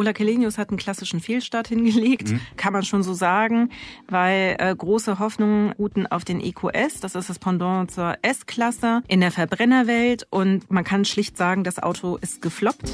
Ola Kelenius hat einen klassischen Fehlstart hingelegt, mhm. kann man schon so sagen, weil äh, große Hoffnungen ruhten auf den EQS, das ist das Pendant zur S-Klasse in der Verbrennerwelt und man kann schlicht sagen, das Auto ist gefloppt.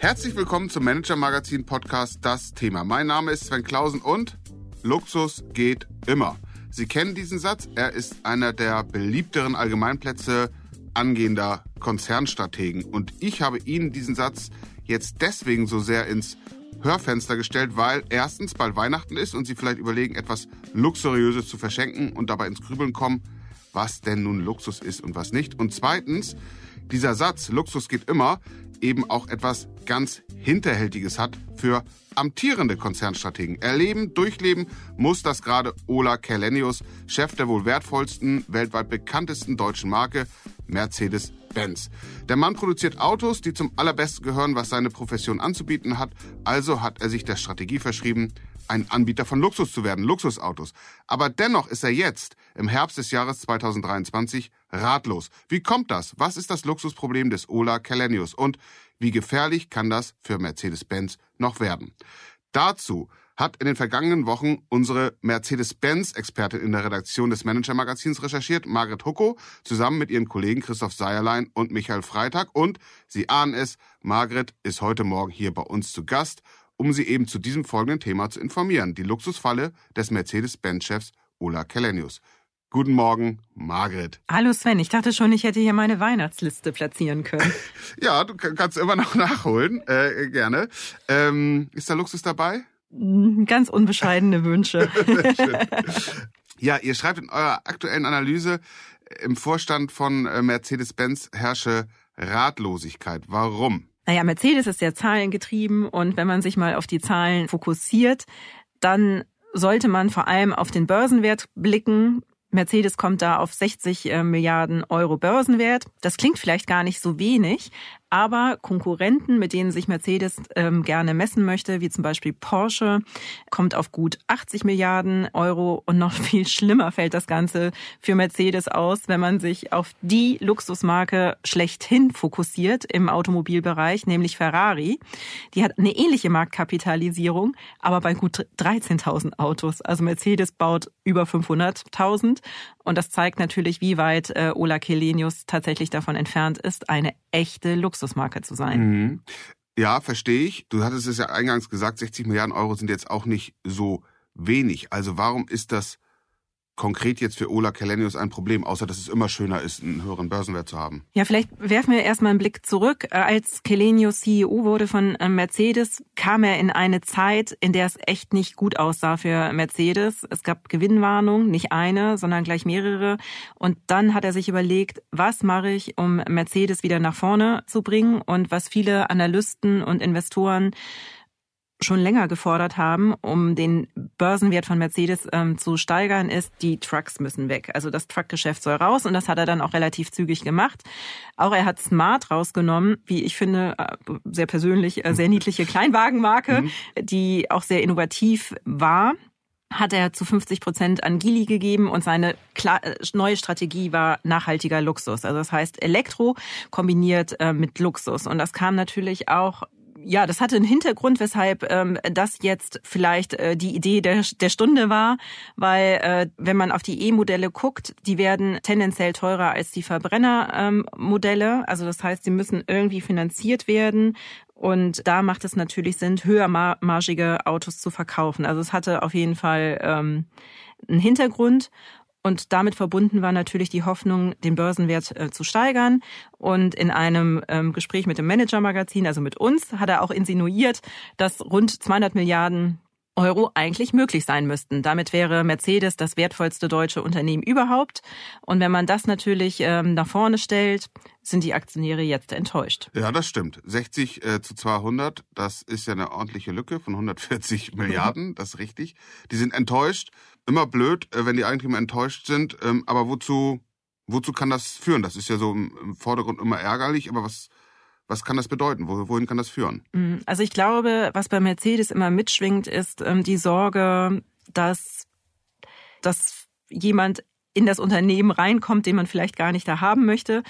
Herzlich willkommen zum Manager Magazin Podcast Das Thema. Mein Name ist Sven Klausen und Luxus geht immer. Sie kennen diesen Satz. Er ist einer der beliebteren Allgemeinplätze angehender Konzernstrategen. Und ich habe Ihnen diesen Satz jetzt deswegen so sehr ins Hörfenster gestellt, weil erstens bald Weihnachten ist und Sie vielleicht überlegen, etwas Luxuriöses zu verschenken und dabei ins Grübeln kommen, was denn nun Luxus ist und was nicht. Und zweitens, dieser Satz, Luxus geht immer, eben auch etwas ganz Hinterhältiges hat für amtierende Konzernstrategen. Erleben, durchleben muss das gerade Ola Kerlenius, Chef der wohl wertvollsten, weltweit bekanntesten deutschen Marke, Mercedes-Benz. Der Mann produziert Autos, die zum allerbesten gehören, was seine Profession anzubieten hat. Also hat er sich der Strategie verschrieben, ein Anbieter von Luxus zu werden, Luxusautos. Aber dennoch ist er jetzt, im Herbst des Jahres 2023, ratlos. Wie kommt das? Was ist das Luxusproblem des Ola Kalenius? Und wie gefährlich kann das für Mercedes-Benz noch werden? Dazu hat in den vergangenen Wochen unsere Mercedes-Benz-Expertin in der Redaktion des Manager-Magazins recherchiert, Margret Hucko, zusammen mit ihren Kollegen Christoph Seierlein und Michael Freitag. Und Sie ahnen es, Margret ist heute Morgen hier bei uns zu Gast, um Sie eben zu diesem folgenden Thema zu informieren. Die Luxusfalle des Mercedes-Benz-Chefs Ola Kelenius. Guten Morgen, Margret. Hallo Sven, ich dachte schon, ich hätte hier meine Weihnachtsliste platzieren können. ja, du kannst immer noch nachholen, äh, gerne. Ähm, ist da Luxus dabei? Mm, ganz unbescheidene Wünsche. ja, ihr schreibt in eurer aktuellen Analyse, im Vorstand von äh, Mercedes-Benz herrsche Ratlosigkeit. Warum? Naja, Mercedes ist ja zahlengetrieben und wenn man sich mal auf die Zahlen fokussiert, dann sollte man vor allem auf den Börsenwert blicken. Mercedes kommt da auf 60 äh, Milliarden Euro Börsenwert. Das klingt vielleicht gar nicht so wenig, aber Konkurrenten, mit denen sich Mercedes ähm, gerne messen möchte, wie zum Beispiel Porsche, kommt auf gut 80 Milliarden Euro und noch viel schlimmer fällt das Ganze für Mercedes aus, wenn man sich auf die Luxusmarke schlechthin fokussiert im Automobilbereich, nämlich Ferrari. Die hat eine ähnliche Marktkapitalisierung, aber bei gut 13.000 Autos. Also Mercedes baut über 500.000 und das zeigt natürlich, wie weit äh, Ola Kelenius tatsächlich davon entfernt ist, eine echte Luxusmarke zu sein. Mhm. Ja, verstehe ich. Du hattest es ja eingangs gesagt, 60 Milliarden Euro sind jetzt auch nicht so wenig. Also warum ist das konkret jetzt für Ola Kelenius ein Problem, außer dass es immer schöner ist, einen höheren Börsenwert zu haben? Ja, vielleicht werfen wir erstmal einen Blick zurück. Äh, als Kelenius CEO wurde von äh, Mercedes, kam er in eine Zeit, in der es echt nicht gut aussah für Mercedes. Es gab Gewinnwarnung, nicht eine, sondern gleich mehrere. Und dann hat er sich überlegt, was mache ich, um Mercedes wieder nach vorne zu bringen und was viele Analysten und Investoren schon länger gefordert haben, um den Börsenwert von Mercedes ähm, zu steigern, ist, die Trucks müssen weg. Also das Truckgeschäft soll raus und das hat er dann auch relativ zügig gemacht. Auch er hat Smart rausgenommen, wie ich finde, äh, sehr persönlich, äh, sehr niedliche Kleinwagenmarke, mhm. die auch sehr innovativ war hat er zu 50 Prozent an Gili gegeben und seine äh, neue Strategie war nachhaltiger Luxus. Also das heißt Elektro kombiniert mit Luxus. Und das kam natürlich auch ja, das hatte einen Hintergrund, weshalb ähm, das jetzt vielleicht äh, die Idee der, der Stunde war, weil äh, wenn man auf die E-Modelle guckt, die werden tendenziell teurer als die Verbrennermodelle. Ähm, also das heißt, sie müssen irgendwie finanziert werden. Und da macht es natürlich Sinn, höhermargige Autos zu verkaufen. Also es hatte auf jeden Fall ähm, einen Hintergrund. Und damit verbunden war natürlich die Hoffnung, den Börsenwert äh, zu steigern. Und in einem ähm, Gespräch mit dem Manager-Magazin, also mit uns, hat er auch insinuiert, dass rund 200 Milliarden Euro eigentlich möglich sein müssten. Damit wäre Mercedes das wertvollste deutsche Unternehmen überhaupt. Und wenn man das natürlich ähm, nach vorne stellt, sind die Aktionäre jetzt enttäuscht. Ja, das stimmt. 60 äh, zu 200, das ist ja eine ordentliche Lücke von 140 Milliarden, das ist richtig. Die sind enttäuscht. Immer blöd, äh, wenn die Eigentümer enttäuscht sind. Ähm, aber wozu, wozu kann das führen? Das ist ja so im, im Vordergrund immer ärgerlich, aber was was kann das bedeuten? Wohin kann das führen? Mm, also ich glaube, was bei Mercedes immer mitschwingt, ist ähm, die Sorge, dass, dass jemand in das Unternehmen reinkommt, den man vielleicht gar nicht da haben möchte.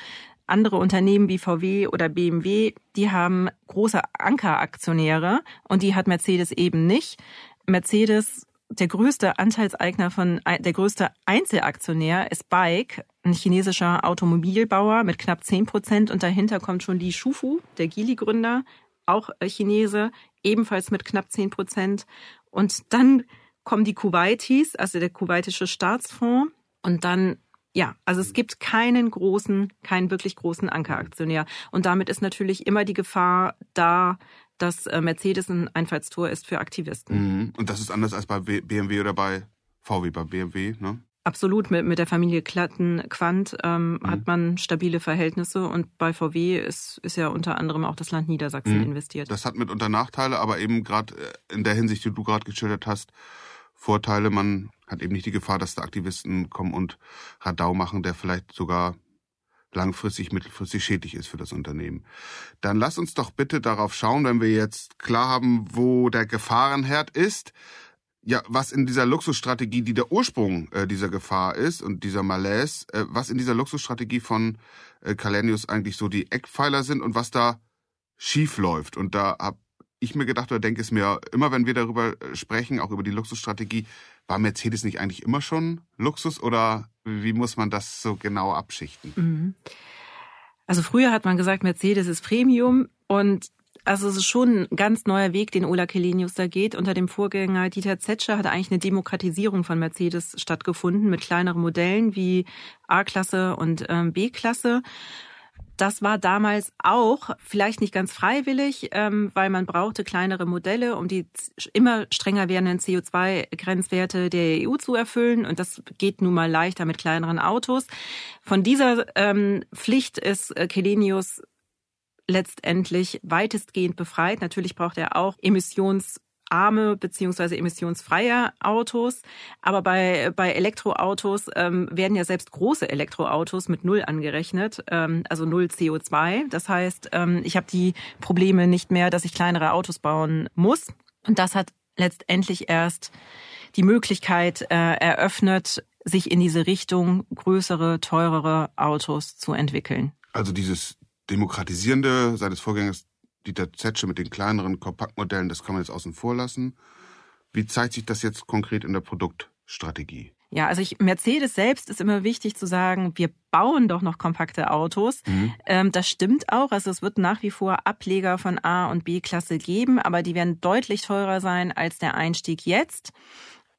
Andere Unternehmen wie VW oder BMW, die haben große Ankeraktionäre und die hat Mercedes eben nicht. Mercedes, der größte Anteilseigner von, der größte Einzelaktionär ist Bike, ein chinesischer Automobilbauer mit knapp 10 Prozent und dahinter kommt schon Li Shufu, der Geely-Gründer, auch Chinese, ebenfalls mit knapp 10 Prozent. Und dann kommen die Kuwaitis, also der kuwaitische Staatsfonds und dann ja, also es gibt keinen großen, keinen wirklich großen Ankeraktionär. Und damit ist natürlich immer die Gefahr da, dass äh, Mercedes ein Einfallstor ist für Aktivisten. Mhm. Und das ist anders als bei BMW oder bei VW, bei BMW, ne? Absolut, mit, mit der Familie Klatten Quant ähm, mhm. hat man stabile Verhältnisse und bei VW ist, ist ja unter anderem auch das Land Niedersachsen mhm. investiert. Das hat mitunter Nachteile, aber eben gerade äh, in der Hinsicht, die du gerade geschildert hast, Vorteile. Man hat eben nicht die Gefahr, dass da Aktivisten kommen und Radau machen, der vielleicht sogar langfristig, mittelfristig schädlich ist für das Unternehmen. Dann lass uns doch bitte darauf schauen, wenn wir jetzt klar haben, wo der Gefahrenherd ist, ja, was in dieser Luxusstrategie, die der Ursprung äh, dieser Gefahr ist und dieser Malaise, äh, was in dieser Luxusstrategie von äh, Kalenius eigentlich so die Eckpfeiler sind und was da schief läuft. Und da habe ich mir gedacht oder denke es mir, immer wenn wir darüber äh, sprechen, auch über die Luxusstrategie, war Mercedes nicht eigentlich immer schon Luxus oder wie muss man das so genau abschichten? Mhm. Also früher hat man gesagt, Mercedes ist Premium und also es ist schon ein ganz neuer Weg, den Ola Kelenius da geht. Unter dem Vorgänger Dieter Zetscher hat eigentlich eine Demokratisierung von Mercedes stattgefunden mit kleineren Modellen wie A-Klasse und ähm, B-Klasse. Das war damals auch vielleicht nicht ganz freiwillig, ähm, weil man brauchte kleinere Modelle, um die immer strenger werdenden CO2-Grenzwerte der EU zu erfüllen. Und das geht nun mal leichter mit kleineren Autos. Von dieser ähm, Pflicht ist äh, Kelenius letztendlich weitestgehend befreit. Natürlich braucht er auch Emissions arme beziehungsweise emissionsfreie Autos. Aber bei, bei Elektroautos ähm, werden ja selbst große Elektroautos mit Null angerechnet, ähm, also Null CO2. Das heißt, ähm, ich habe die Probleme nicht mehr, dass ich kleinere Autos bauen muss. Und das hat letztendlich erst die Möglichkeit äh, eröffnet, sich in diese Richtung größere, teurere Autos zu entwickeln. Also dieses Demokratisierende seines Vorgängers Dieter Zetsche mit den kleineren Kompaktmodellen, das kann man jetzt außen vor lassen. Wie zeigt sich das jetzt konkret in der Produktstrategie? Ja, also ich, Mercedes selbst ist immer wichtig zu sagen, wir bauen doch noch kompakte Autos. Mhm. Ähm, das stimmt auch. Also es wird nach wie vor Ableger von A und B-Klasse geben, aber die werden deutlich teurer sein als der Einstieg jetzt.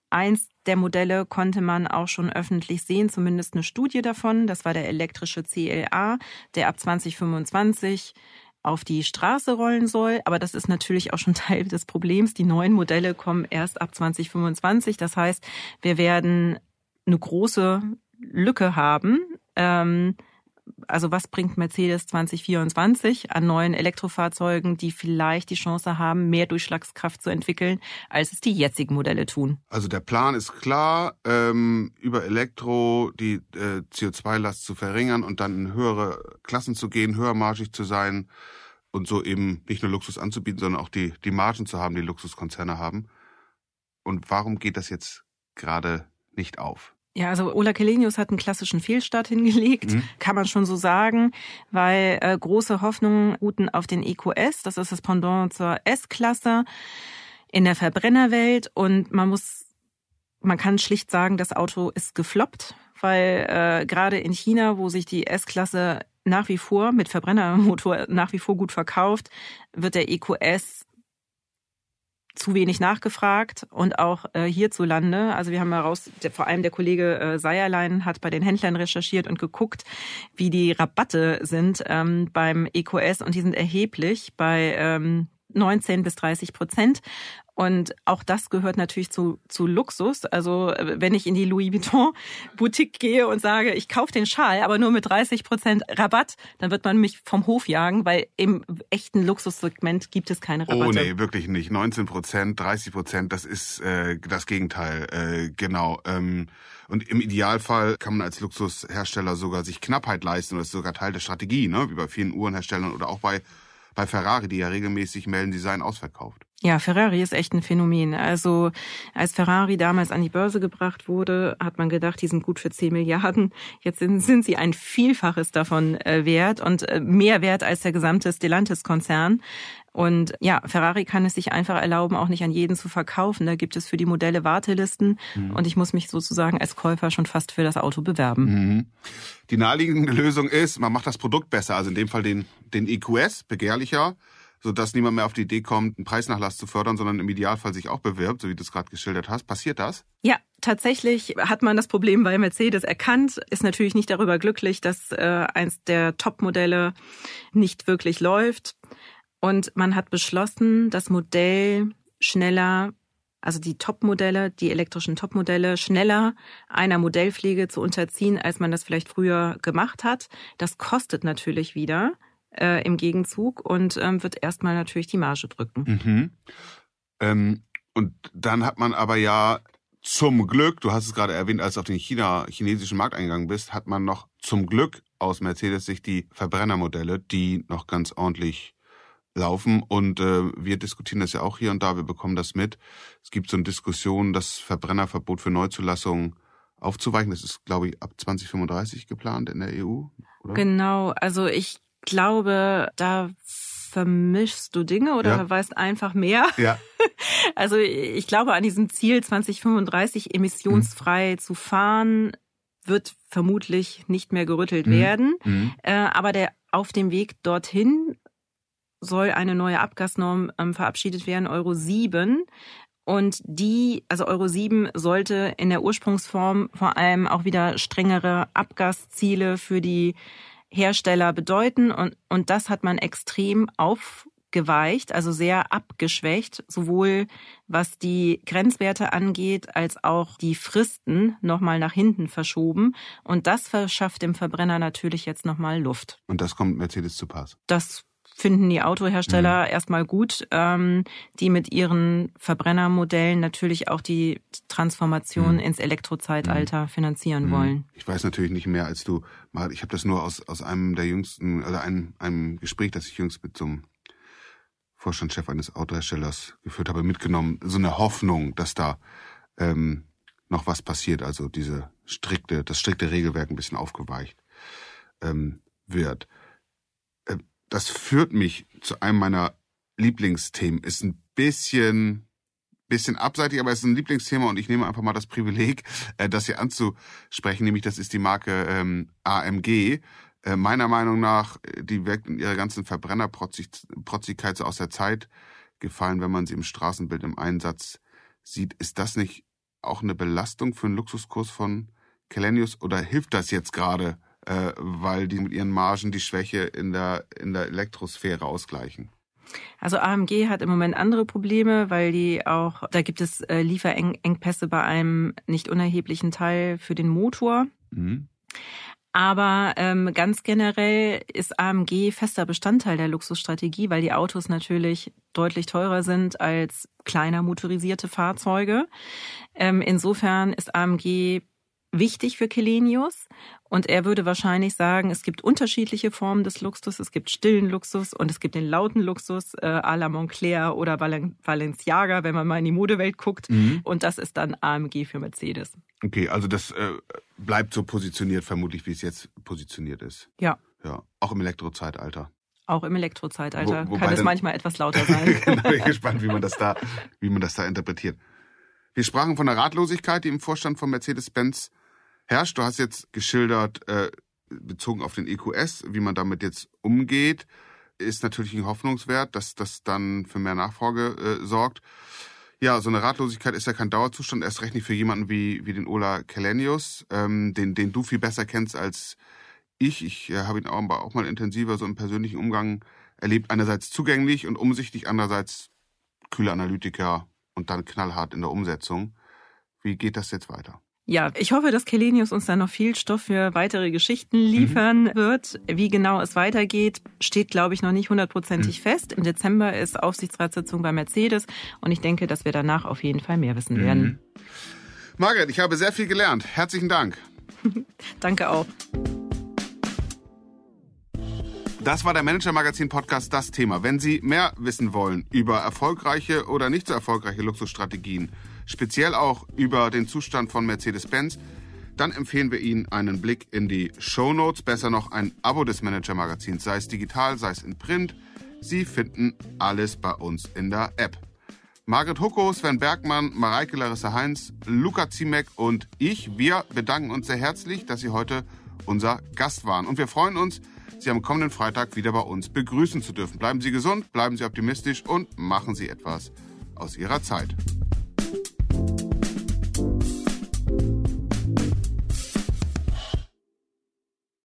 Eins der Modelle konnte man auch schon öffentlich sehen, zumindest eine Studie davon. Das war der elektrische CLA, der ab 2025 auf die Straße rollen soll. Aber das ist natürlich auch schon Teil des Problems. Die neuen Modelle kommen erst ab 2025. Das heißt, wir werden eine große Lücke haben. Ähm, also was bringt Mercedes 2024 an neuen Elektrofahrzeugen, die vielleicht die Chance haben, mehr Durchschlagskraft zu entwickeln, als es die jetzigen Modelle tun? Also der Plan ist klar, ähm, über Elektro die äh, CO2-Last zu verringern und dann in höhere Klassen zu gehen, höhermargig zu sein und so eben nicht nur Luxus anzubieten, sondern auch die, die Margen zu haben, die Luxuskonzerne haben. Und warum geht das jetzt gerade nicht auf? Ja, also Ola Kelenius hat einen klassischen Fehlstart hingelegt, mhm. kann man schon so sagen, weil äh, große Hoffnungen ruhten auf den EQS, das ist das Pendant zur S-Klasse in der Verbrennerwelt und man muss, man kann schlicht sagen, das Auto ist gefloppt, weil äh, gerade in China, wo sich die S-Klasse nach wie vor mit Verbrennermotor nach wie vor gut verkauft, wird der EQS zu wenig nachgefragt und auch äh, hierzulande. Also wir haben heraus, der, vor allem der Kollege äh, Seierlein hat bei den Händlern recherchiert und geguckt, wie die Rabatte sind ähm, beim EQS und die sind erheblich bei ähm, 19 bis 30 Prozent. Und auch das gehört natürlich zu, zu Luxus. Also wenn ich in die Louis Vuitton Boutique gehe und sage, ich kaufe den Schal, aber nur mit 30 Prozent Rabatt, dann wird man mich vom Hof jagen, weil im echten Luxussegment gibt es keine Rabatte. Oh nee, wirklich nicht. 19 Prozent, 30 Prozent, das ist äh, das Gegenteil. Äh, genau. Ähm, und im Idealfall kann man als Luxushersteller sogar sich Knappheit leisten. Das ist sogar Teil der Strategie, ne? wie bei vielen Uhrenherstellern oder auch bei bei Ferrari, die ja regelmäßig melden, sie seien ausverkauft. Ja, Ferrari ist echt ein Phänomen. Also als Ferrari damals an die Börse gebracht wurde, hat man gedacht, die sind gut für 10 Milliarden. Jetzt sind, sind sie ein Vielfaches davon äh, wert und äh, mehr wert als der gesamte Stellantis-Konzern. Und ja, Ferrari kann es sich einfach erlauben, auch nicht an jeden zu verkaufen. Da gibt es für die Modelle Wartelisten mhm. und ich muss mich sozusagen als Käufer schon fast für das Auto bewerben. Mhm. Die naheliegende Lösung ist, man macht das Produkt besser, also in dem Fall den, den EQS, begehrlicher sodass niemand mehr auf die Idee kommt, einen Preisnachlass zu fördern, sondern im Idealfall sich auch bewirbt, so wie du es gerade geschildert hast. Passiert das? Ja, tatsächlich hat man das Problem bei Mercedes erkannt, ist natürlich nicht darüber glücklich, dass äh, eins der Top-Modelle nicht wirklich läuft. Und man hat beschlossen, das Modell schneller also die Top-Modelle, die elektrischen Top-Modelle schneller einer Modellpflege zu unterziehen, als man das vielleicht früher gemacht hat. Das kostet natürlich wieder äh, im Gegenzug und ähm, wird erstmal natürlich die Marge drücken. Mhm. Ähm, und dann hat man aber ja zum Glück, du hast es gerade erwähnt, als du auf den China, chinesischen Markt eingegangen bist, hat man noch zum Glück aus Mercedes sich die Verbrennermodelle, die noch ganz ordentlich laufen. Und äh, wir diskutieren das ja auch hier und da, wir bekommen das mit. Es gibt so eine Diskussion, das Verbrennerverbot für Neuzulassungen aufzuweichen. Das ist, glaube ich, ab 2035 geplant in der EU. Oder? Genau, also ich glaube, da vermischst du Dinge oder ja. weißt einfach mehr. Ja. Also ich glaube, an diesem Ziel 2035 emissionsfrei mhm. zu fahren, wird vermutlich nicht mehr gerüttelt mhm. werden. Mhm. Äh, aber der auf dem Weg dorthin soll eine neue Abgasnorm ähm, verabschiedet werden, Euro 7. Und die, also Euro 7 sollte in der Ursprungsform vor allem auch wieder strengere Abgasziele für die Hersteller bedeuten. Und, und das hat man extrem aufgeweicht, also sehr abgeschwächt, sowohl was die Grenzwerte angeht, als auch die Fristen nochmal nach hinten verschoben. Und das verschafft dem Verbrenner natürlich jetzt nochmal Luft. Und das kommt Mercedes zu Pass. Das finden die Autohersteller mhm. erstmal gut, ähm, die mit ihren Verbrennermodellen natürlich auch die Transformation mhm. ins Elektrozeitalter mhm. finanzieren mhm. wollen. Ich weiß natürlich nicht mehr als du. Ich habe das nur aus, aus einem der jüngsten, also einem, einem Gespräch, das ich jüngst mit so einem Vorstandschef eines Autoherstellers geführt habe, mitgenommen. So eine Hoffnung, dass da ähm, noch was passiert, also diese strikte, das strikte Regelwerk ein bisschen aufgeweicht ähm, wird das führt mich zu einem meiner Lieblingsthemen. Ist ein bisschen bisschen abseitig, aber es ist ein Lieblingsthema und ich nehme einfach mal das Privileg, äh, das hier anzusprechen, nämlich das ist die Marke ähm, AMG. Äh, meiner Meinung nach, äh, die wirkt in ihrer ganzen Verbrennerprotzigkeit so aus der Zeit gefallen, wenn man sie im Straßenbild im Einsatz sieht. Ist das nicht auch eine Belastung für einen Luxuskurs von Kelenius oder hilft das jetzt gerade äh, weil die mit ihren Margen die Schwäche in der, in der Elektrosphäre ausgleichen. Also AMG hat im Moment andere Probleme, weil die auch, da gibt es äh, Lieferengpässe bei einem nicht unerheblichen Teil für den Motor. Mhm. Aber ähm, ganz generell ist AMG fester Bestandteil der Luxusstrategie, weil die Autos natürlich deutlich teurer sind als kleiner motorisierte Fahrzeuge. Ähm, insofern ist AMG wichtig für Kelenius. Und er würde wahrscheinlich sagen, es gibt unterschiedliche Formen des Luxus. Es gibt stillen Luxus und es gibt den lauten Luxus äh, à la Montclair oder Balenciaga, wenn man mal in die Modewelt guckt. Mhm. Und das ist dann AMG für Mercedes. Okay, also das äh, bleibt so positioniert, vermutlich, wie es jetzt positioniert ist. Ja. Ja, auch im Elektrozeitalter. Auch im Elektrozeitalter Wo, kann es manchmal etwas lauter sein. genau, bin gespannt, wie man das da, wie man das da interpretiert. Wir sprachen von der Ratlosigkeit, die im Vorstand von Mercedes-Benz herrscht. Du hast jetzt geschildert, äh, bezogen auf den EQS, wie man damit jetzt umgeht, ist natürlich ein Hoffnungswert, dass das dann für mehr Nachfrage äh, sorgt. Ja, so eine Ratlosigkeit ist ja kein Dauerzustand, erst recht nicht für jemanden wie, wie den Ola Kelenius, ähm, den, den du viel besser kennst als ich. Ich äh, habe ihn auch, auch mal intensiver so im persönlichen Umgang erlebt. Einerseits zugänglich und umsichtig, andererseits kühle Analytiker und dann knallhart in der Umsetzung. Wie geht das jetzt weiter? Ja, ich hoffe, dass Kelenius uns da noch viel Stoff für weitere Geschichten liefern mhm. wird. Wie genau es weitergeht, steht, glaube ich, noch nicht hundertprozentig mhm. fest. Im Dezember ist Aufsichtsratssitzung bei Mercedes und ich denke, dass wir danach auf jeden Fall mehr wissen mhm. werden. Margaret, ich habe sehr viel gelernt. Herzlichen Dank. Danke auch. Das war der Manager Magazin Podcast Das Thema. Wenn Sie mehr wissen wollen über erfolgreiche oder nicht so erfolgreiche Luxusstrategien, speziell auch über den Zustand von Mercedes-Benz, dann empfehlen wir Ihnen einen Blick in die Show Notes, besser noch ein Abo des Manager Magazins, sei es digital, sei es in Print. Sie finden alles bei uns in der App. Margret Hucko, Sven Bergmann, Mareike Larissa Heinz, Luca Ziemek und ich, wir bedanken uns sehr herzlich, dass Sie heute unser Gast waren. Und wir freuen uns, Sie am kommenden Freitag wieder bei uns begrüßen zu dürfen. Bleiben Sie gesund, bleiben Sie optimistisch und machen Sie etwas aus Ihrer Zeit.